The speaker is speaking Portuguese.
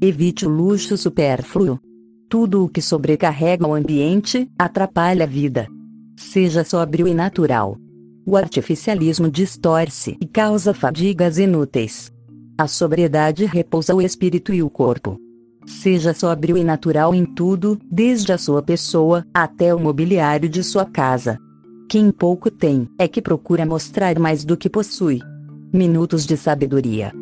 Evite o luxo supérfluo. Tudo o que sobrecarrega o ambiente atrapalha a vida. Seja sóbrio e natural. O artificialismo distorce e causa fadigas inúteis. A sobriedade repousa o espírito e o corpo. Seja sóbrio e natural em tudo, desde a sua pessoa até o mobiliário de sua casa. Quem pouco tem é que procura mostrar mais do que possui. Minutos de Sabedoria